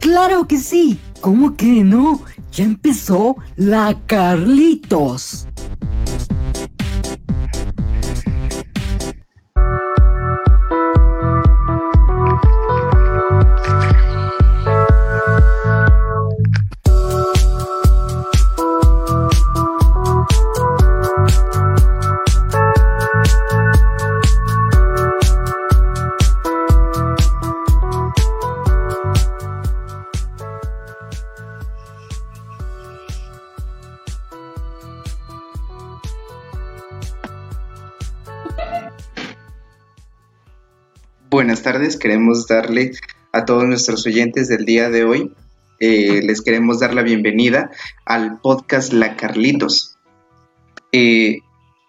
Claro que sí. ¿Cómo que no? Ya empezó la Carlitos. Buenas tardes, queremos darle a todos nuestros oyentes del día de hoy, eh, les queremos dar la bienvenida al podcast La Carlitos. Eh,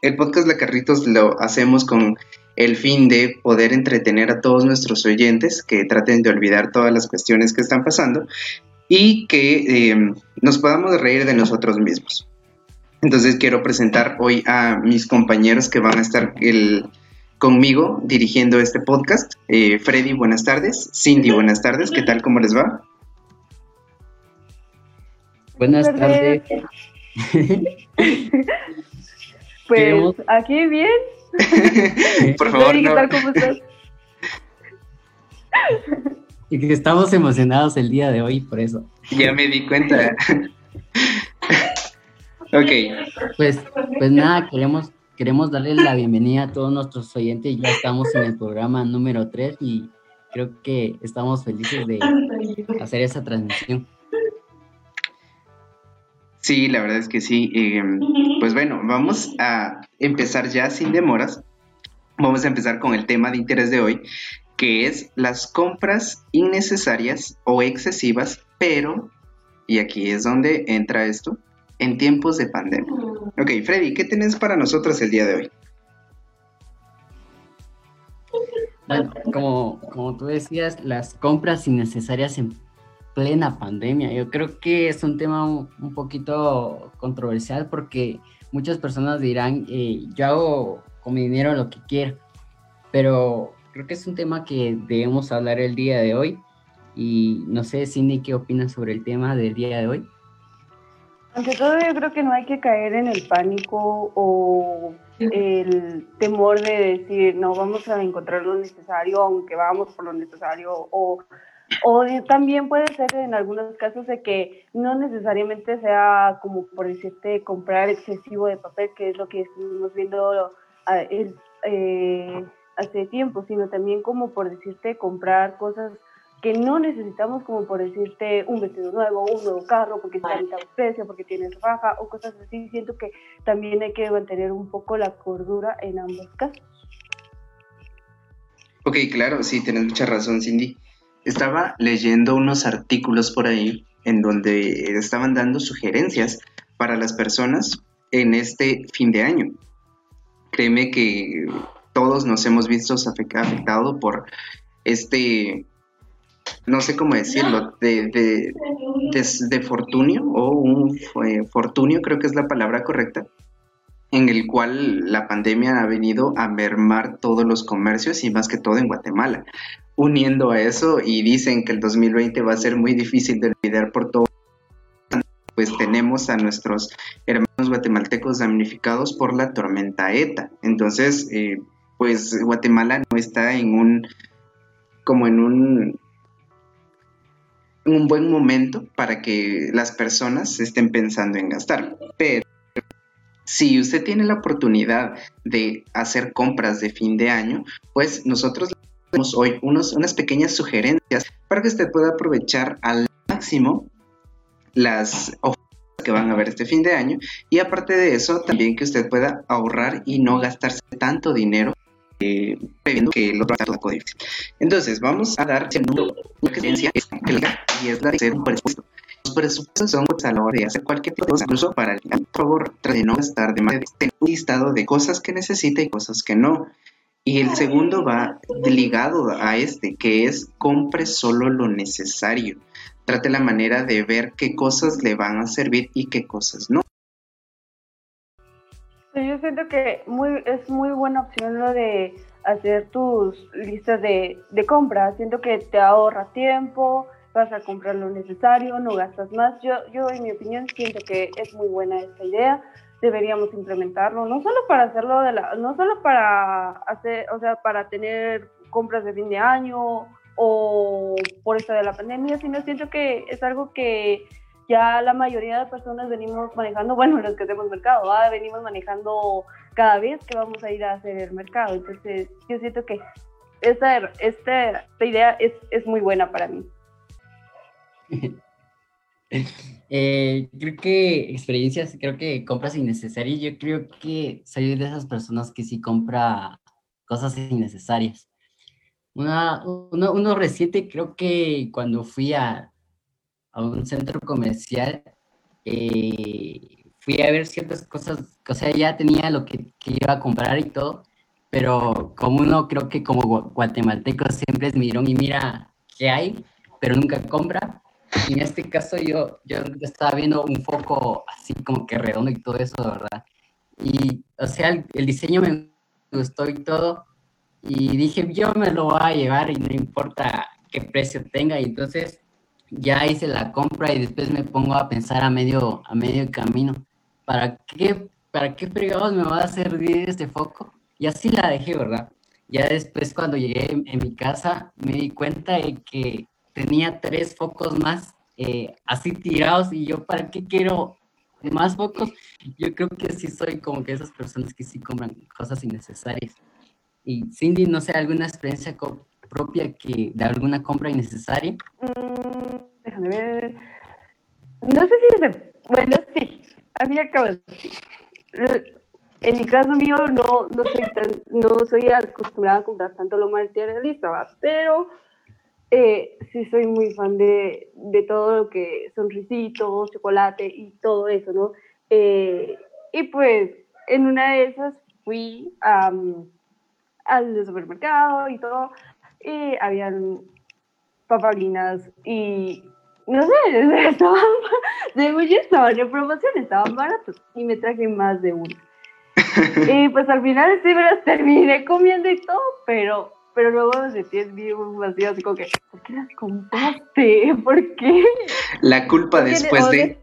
el podcast La Carlitos lo hacemos con el fin de poder entretener a todos nuestros oyentes que traten de olvidar todas las cuestiones que están pasando y que eh, nos podamos reír de nosotros mismos. Entonces quiero presentar hoy a mis compañeros que van a estar el, conmigo dirigiendo este podcast. Eh, Freddy, buenas tardes. Cindy, buenas tardes. ¿Qué tal? ¿Cómo les va? Buenas tardes. pues aquí bien. Por favor, ¿Qué tal? ¿Cómo estás? Y que estamos emocionados el día de hoy por eso. Ya me di cuenta. ok. Pues, pues nada, queremos queremos darle la bienvenida a todos nuestros oyentes. Ya estamos en el programa número 3 y creo que estamos felices de hacer esa transmisión. Sí, la verdad es que sí. Eh, pues bueno, vamos a empezar ya sin demoras. Vamos a empezar con el tema de interés de hoy, que es las compras innecesarias o excesivas, pero, y aquí es donde entra esto, en tiempos de pandemia. Ok, Freddy, ¿qué tienes para nosotros el día de hoy? Bueno, como, como tú decías, las compras innecesarias en plena pandemia. Yo creo que es un tema un, poquito controversial porque muchas personas dirán, eh, yo hago con mi dinero lo que quiero, pero creo que es un tema que debemos hablar el día de hoy. Y no sé, Cindy, ¿qué opinas sobre el tema del día de hoy? Ante todo, yo creo que no hay que caer en el pánico o el temor de decir, no, vamos a encontrar lo necesario, aunque vamos por lo necesario, o, o también puede ser en algunos casos de que no necesariamente sea como por decirte comprar excesivo de papel, que es lo que estuvimos viendo ah, eh, hace tiempo, sino también como por decirte comprar cosas que no necesitamos como por decirte un vestido nuevo, un nuevo carro, porque está a precio, porque tienes baja o cosas así. Siento que también hay que mantener un poco la cordura en ambos casos. Ok, claro, sí, tienes mucha razón, Cindy. Estaba leyendo unos artículos por ahí en donde estaban dando sugerencias para las personas en este fin de año. Créeme que todos nos hemos visto afectados por este no sé cómo decirlo, de, de, de, fortunio o un fortunio, creo que es la palabra correcta, en el cual la pandemia ha venido a mermar todos los comercios y más que todo en Guatemala. Uniendo a eso y dicen que el 2020 va a ser muy difícil de olvidar por todo, pues tenemos a nuestros hermanos guatemaltecos damnificados por la tormenta ETA. Entonces, eh, pues Guatemala no está en un como en un un buen momento para que las personas estén pensando en gastar. Pero si usted tiene la oportunidad de hacer compras de fin de año, pues nosotros tenemos hoy unos, unas pequeñas sugerencias para que usted pueda aprovechar al máximo las ofertas que van a haber este fin de año y aparte de eso también que usted pueda ahorrar y no gastarse tanto dinero eh, previendo que el otro todo difícil. Entonces, vamos a dar una creencia y es la de un presupuesto. Los presupuestos son pues, a la hora de hacer cualquier cosa, incluso para el por favor, trate de no gastar de más de un listado de cosas que necesita y cosas que no. Y el segundo va ligado a este, que es compre solo lo necesario. Trate la manera de ver qué cosas le van a servir y qué cosas no. Yo siento que muy, es muy buena opción lo de hacer tus listas de, de compras. Siento que te ahorra tiempo, vas a comprar lo necesario, no gastas más. Yo, yo en mi opinión siento que es muy buena esta idea, deberíamos implementarlo, no solo para hacerlo de la, no solo para hacer, o sea, para tener compras de fin de año o por esto de la pandemia, sino siento que es algo que ya la mayoría de personas venimos manejando, bueno, los que hacemos mercado, venimos manejando cada vez que vamos a ir a hacer el mercado. Entonces, yo siento que esta, esta, idea es, es muy buena para mí. Eh, creo que experiencias, creo que compras innecesarias. Yo creo que soy de esas personas que sí compra cosas innecesarias. Una, uno, uno reciente, creo que cuando fui a, a un centro comercial, eh, fui a ver ciertas cosas, o sea, ya tenía lo que, que, iba a comprar y todo, pero como uno creo que como guatemalteco siempre es mirón y mira qué hay, pero nunca compra, en este caso yo, yo estaba viendo un foco así como que redondo y todo eso, ¿verdad? Y, o sea, el, diseño me gustó y todo. Y dije, yo me lo voy a llevar y no importa qué precio tenga. Y entonces ya hice la compra y después me pongo a pensar a medio, a medio camino. ¿Para qué, ¿Para qué fregados me va a servir este foco? Y así la dejé, ¿verdad? Ya después cuando llegué en mi casa me di cuenta de que tenía tres focos más eh, así tirados y yo, ¿para qué quiero más focos? Yo creo que sí soy como que esas personas que sí compran cosas innecesarias. Y Cindy, no sé, ¿alguna experiencia propia que de alguna compra innecesaria? Mm, déjame ver. No sé si es Bueno, sí, a mí acabo En mi caso mío no, no, soy tan, no soy acostumbrada a comprar tanto lo materialista, pero eh, sí soy muy fan de, de, todo lo que son risitos, chocolate y todo eso, ¿no? Eh, y pues en una de esas fui al supermercado y todo, y habían papalinas y no sé, estaban, de estaban en promoción, estaban baratos y me traje más de uno. y pues al final sí me las terminé comiendo y todo, pero pero luego me sentí bien vacío, así como que, ¿por qué las compraste? ¿Por qué? La culpa después de...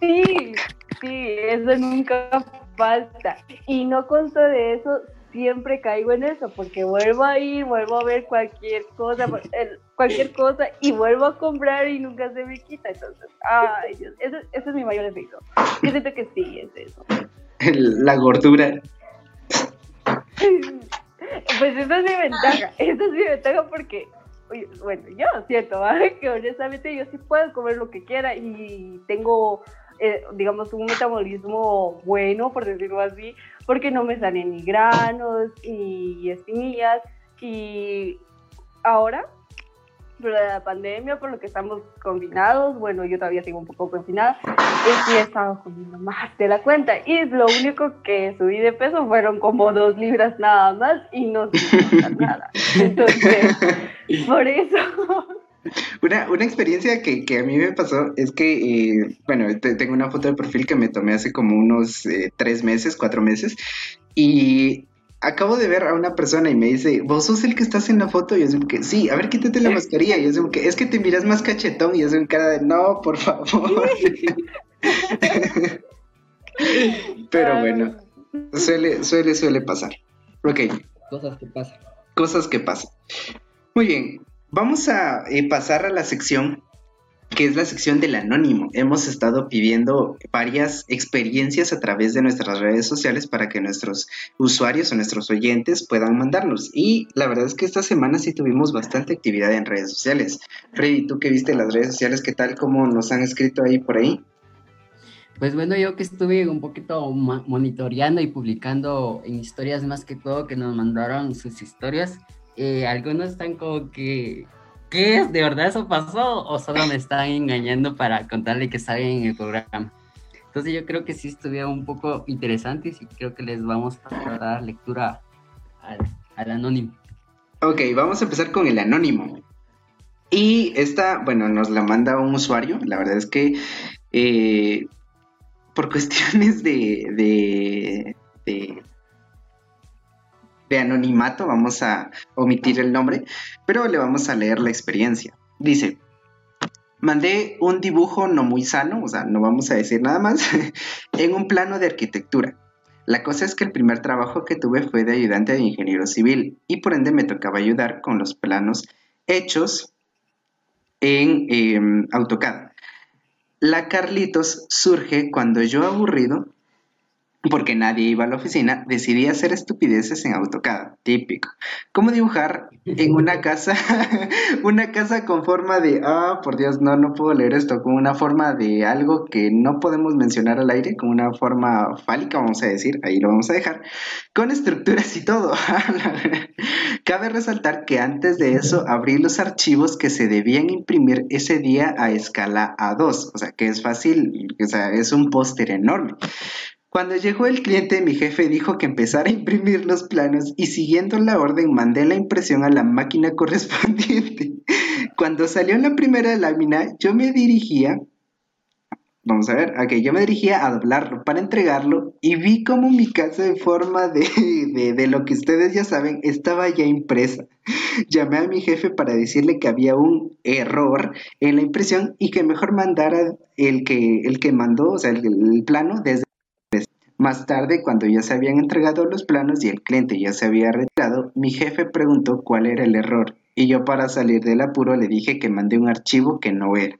Sí, sí, eso nunca falta. Y no consta de eso, siempre caigo en eso, porque vuelvo a ir, vuelvo a ver cualquier cosa, cualquier cosa, y vuelvo a comprar y nunca se me quita. Entonces, ay, Dios, ese, ese es mi mayor efecto. Yo siento que sí, es eso. La gordura. Pues esa es mi ventaja, esa es mi ventaja porque, bueno, yo siento que honestamente yo sí puedo comer lo que quiera y tengo, eh, digamos, un metabolismo bueno, por decirlo así, porque no me salen ni granos ni espinillas y ahora pero la pandemia, por lo que estamos confinados, bueno, yo todavía sigo un poco confinada, es que he estado comiendo más de la cuenta. Y lo único que subí de peso fueron como dos libras nada más y no nada. Entonces, por eso. Una, una experiencia que, que, a mí me pasó es que, eh, bueno, tengo una foto de perfil que me tomé hace como unos eh, tres meses, cuatro meses, y acabo de ver a una persona y me dice, ¿vos sos el que estás en la foto? Y yo digo que sí, a ver, quítate la mascarilla. Y yo digo que es que te miras más cachetón. Y yo en cara de, no, por favor. Pero bueno, suele, suele, suele pasar. Ok. Cosas que pasan. Cosas que pasan. Muy bien, vamos a eh, pasar a la sección que es la sección del anónimo. Hemos estado pidiendo varias experiencias a través de nuestras redes sociales para que nuestros usuarios o nuestros oyentes puedan mandarnos. Y la verdad es que esta semana sí tuvimos bastante actividad en redes sociales. Freddy, tú que viste las redes sociales, ¿qué tal? ¿Cómo nos han escrito ahí por ahí? Pues bueno, yo que estuve un poquito monitoreando y publicando en historias más que todo que nos mandaron sus historias, eh, algunos están como que ¿qué? ¿De verdad eso pasó? ¿O solo me están engañando para contarle que saben en el programa? Entonces yo creo que sí estuvieron un poco interesantes y creo que les vamos a dar lectura al, anónimo. Ok, vamos a empezar con el anónimo. Y esta, bueno, nos la manda un usuario. La verdad es que eh, por cuestiones de, de de anonimato, vamos a omitir el nombre, pero le vamos a leer la experiencia. Dice, Mandé un dibujo no muy sano, o sea, no vamos a decir nada más, en un plano de arquitectura. La cosa es que el primer trabajo que tuve fue de ayudante de ingeniero civil y por ende me tocaba ayudar con los planos hechos en em, AutoCAD. La Carlitos surge cuando yo aburrido porque nadie iba a la oficina, decidí hacer estupideces en AutoCAD, típico. ¿Cómo dibujar en una casa, una casa con forma de, ah, por Dios, no, no puedo leer esto, con una forma de algo que no podemos mencionar al aire, con una forma fálica, vamos a decir, ahí lo vamos a dejar, con estructuras y todo. Cabe resaltar que antes de eso abrí los archivos que se debían imprimir ese día a escala A2, o sea, que es fácil, o sea, es un póster enorme. Cuando llegó el cliente, mi jefe dijo que empezara a imprimir los planos y siguiendo la orden mandé la impresión a la máquina correspondiente. Cuando salió la primera lámina, yo me dirigía, vamos a ver, ok, yo me dirigía a doblarlo para entregarlo y vi como mi casa en forma de, de, de lo que ustedes ya saben estaba ya impresa. Llamé a mi jefe para decirle que había un error en la impresión y que mejor mandara el que, el que mandó, o sea, el, el plano desde más tarde, cuando ya se habían entregado los planos y el cliente ya se había retirado, mi jefe preguntó cuál era el error y yo para salir del apuro le dije que mandé un archivo que no era.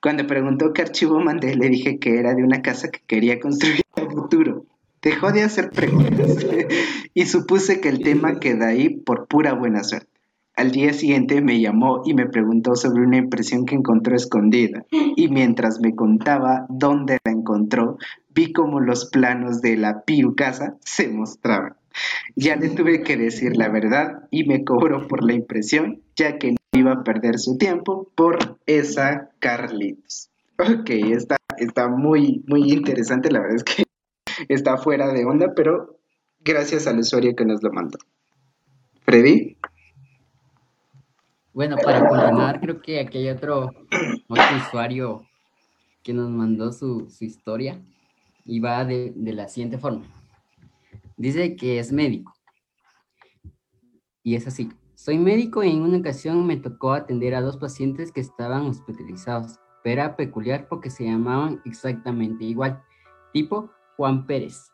Cuando preguntó qué archivo mandé, le dije que era de una casa que quería construir en el futuro. Dejó de hacer preguntas y supuse que el tema queda ahí por pura buena suerte. Al día siguiente me llamó y me preguntó sobre una impresión que encontró escondida, y mientras me contaba dónde la encontró, vi como los planos de la Piu casa se mostraban. Ya le tuve que decir la verdad y me cobró por la impresión, ya que no iba a perder su tiempo por esa Carlitos. Ok, está, está muy, muy interesante, la verdad es que está fuera de onda, pero gracias al usuario que nos lo mandó. Freddy. Bueno, para continuar, creo que aquí hay otro, otro usuario que nos mandó su, su historia y va de, de, la siguiente forma. Dice que es médico. Y es así. Soy médico y en una ocasión me tocó atender a dos pacientes que estaban hospitalizados, pero era peculiar porque se llamaban exactamente igual, tipo Juan Pérez.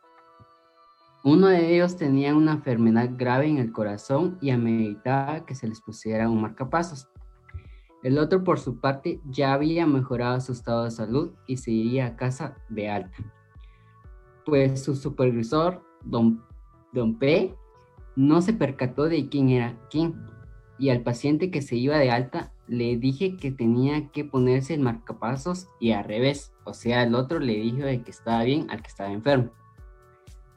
Uno de ellos tenía una enfermedad grave en el corazón y ameritaba que se les pusiera un marcapasos. El otro, por su parte, ya había mejorado su estado de salud y se iría a casa de alta. Pues su supervisor, don, don P, no se percató de quién era quién. Y al paciente que se iba de alta le dije que tenía que ponerse el marcapasos y al revés. O sea, el otro le dijo de que estaba bien al que estaba enfermo.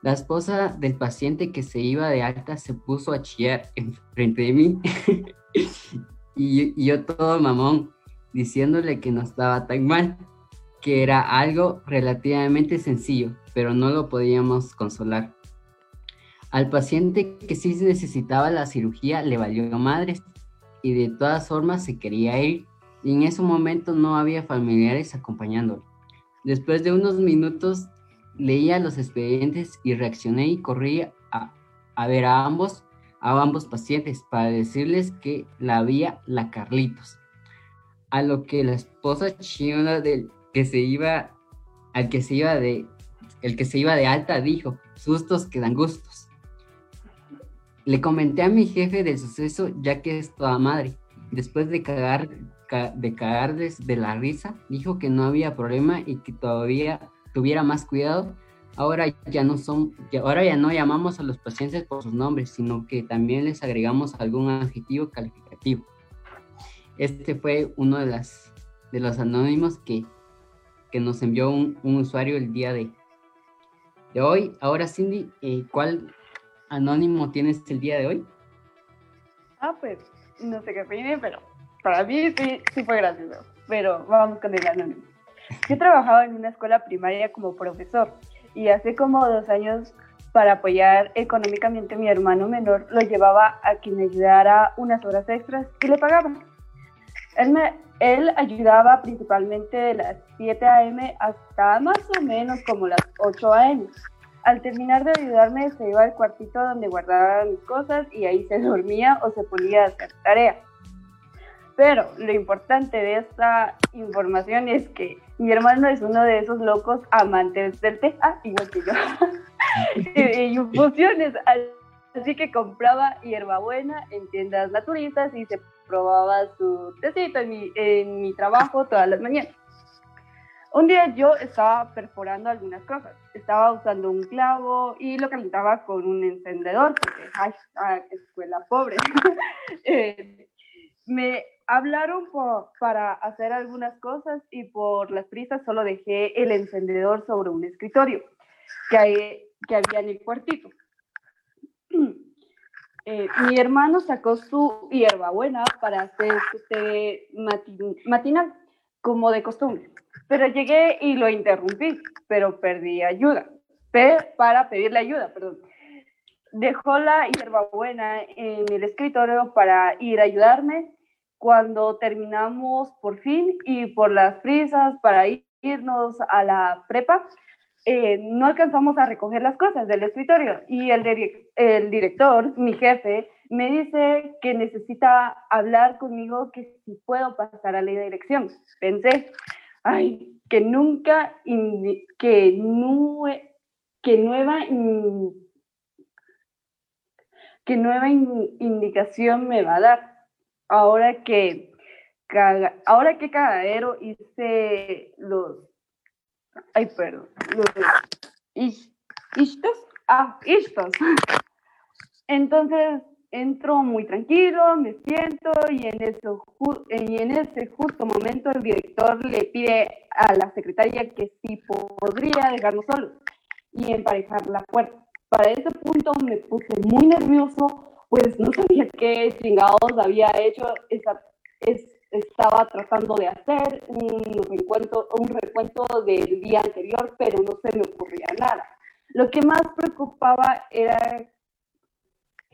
La esposa del paciente que se iba de alta se puso a chillar enfrente de mí y, yo todo mamón diciéndole que no estaba tan mal, que era algo relativamente sencillo, pero no lo podíamos consolar. Al paciente que sí necesitaba la cirugía le valió madres y de todas formas se quería ir y en ese momento no había familiares acompañándolo. Después de unos minutos leía los expedientes y reaccioné y corrí a, a ver a ambos, a ambos pacientes para decirles que la había la Carlitos. A lo que la esposa china del que se iba, al que se iba de, el que se iba de alta dijo, sustos que dan gustos. Le comenté a mi jefe del suceso ya que es toda madre. Después de cagar, de cagarles de la risa, dijo que no había problema y que todavía tuviera más cuidado, ahora ya no son, ahora ya no llamamos a los pacientes por sus nombres, sino que también les agregamos algún adjetivo calificativo. Este fue uno de las de los anónimos que, que nos envió un, usuario el día de, de hoy. Ahora, Cindy, eh, ¿cuál anónimo tienes el día de hoy? Ah, pues no sé qué viene, pero para mí sí, sí fue gracioso. Pero vamos con el anónimo. Yo trabajaba en una escuela primaria como profesor y hace como dos años para apoyar económicamente a mi hermano menor lo llevaba a que me ayudara unas horas extras y le pagaba. Él, me, él ayudaba principalmente de las 7 a.m. hasta más o menos como las 8 a.m. Al terminar de ayudarme se iba al cuartito donde guardaba mis cosas y ahí se dormía o se ponía a hacer tarea. Pero lo importante de esta información es que mi hermano es uno de esos locos amantes del té, ah, igual que yo, y infusiones. Así que compraba hierbabuena en tiendas naturistas y se probaba su tecito en mi, en mi trabajo todas las mañanas. Un día yo estaba perforando algunas cosas. Estaba usando un clavo y lo calentaba con un encendedor, porque, ay, ah, escuela pobre. Eh, me hablaron para hacer algunas cosas y por las prisas solo dejé el encendedor sobre un escritorio que, que había en el cuartito. Eh, mi hermano sacó su hierbabuena para hacer su té matinal, como de costumbre. Pero llegué y lo interrumpí, pero perdí ayuda. para pedirle ayuda, perdón. Dejó la hierbabuena en el escritorio para ir a ayudarme. Cuando terminamos por fin y por las prisas para irnos a la prepa, eh, no alcanzamos a recoger las cosas del escritorio y el, director, mi jefe, me dice que necesita hablar conmigo que si puedo pasar a la dirección. Pensé, ay, que nunca, que, que nueva, que nueva indicación me va a dar. Ahora que, ahora que cagadero hice los Ay, perdón. ¿Istos? Ah, istos. Entonces entro muy tranquilo, me siento y en, eso, y en ese justo momento el director le pide a la secretaria que si podría dejarnos solos y emparejar la puerta. Para ese punto me puse muy nervioso, pues no sabía qué chingados había hecho esa, es, estaba tratando de hacer un recuento, un recuento del día anterior, pero no se me ocurría nada. Lo que más preocupaba era,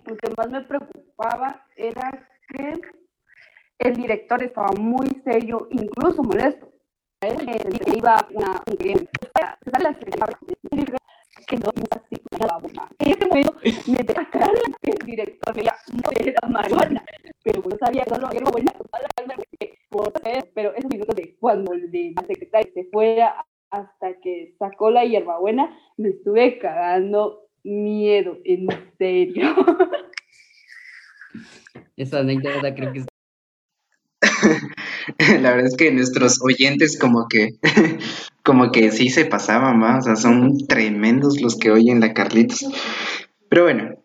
lo que más me preocupaba era que el director estaba muy serio, incluso molesto. Me iba una, un cliente, que no En ese momento me que director me no era marihuana, pero yo sabía que no era buena, pero esos minutos de cuando de la secretaria se fuera hasta que sacó la hierbabuena, me estuve cagando miedo, en serio. Esa anécdota creo que es la verdad es que nuestros oyentes como que como que sí se pasaban más, o sea, son tremendos los que oyen la Carlitos. Pero bueno,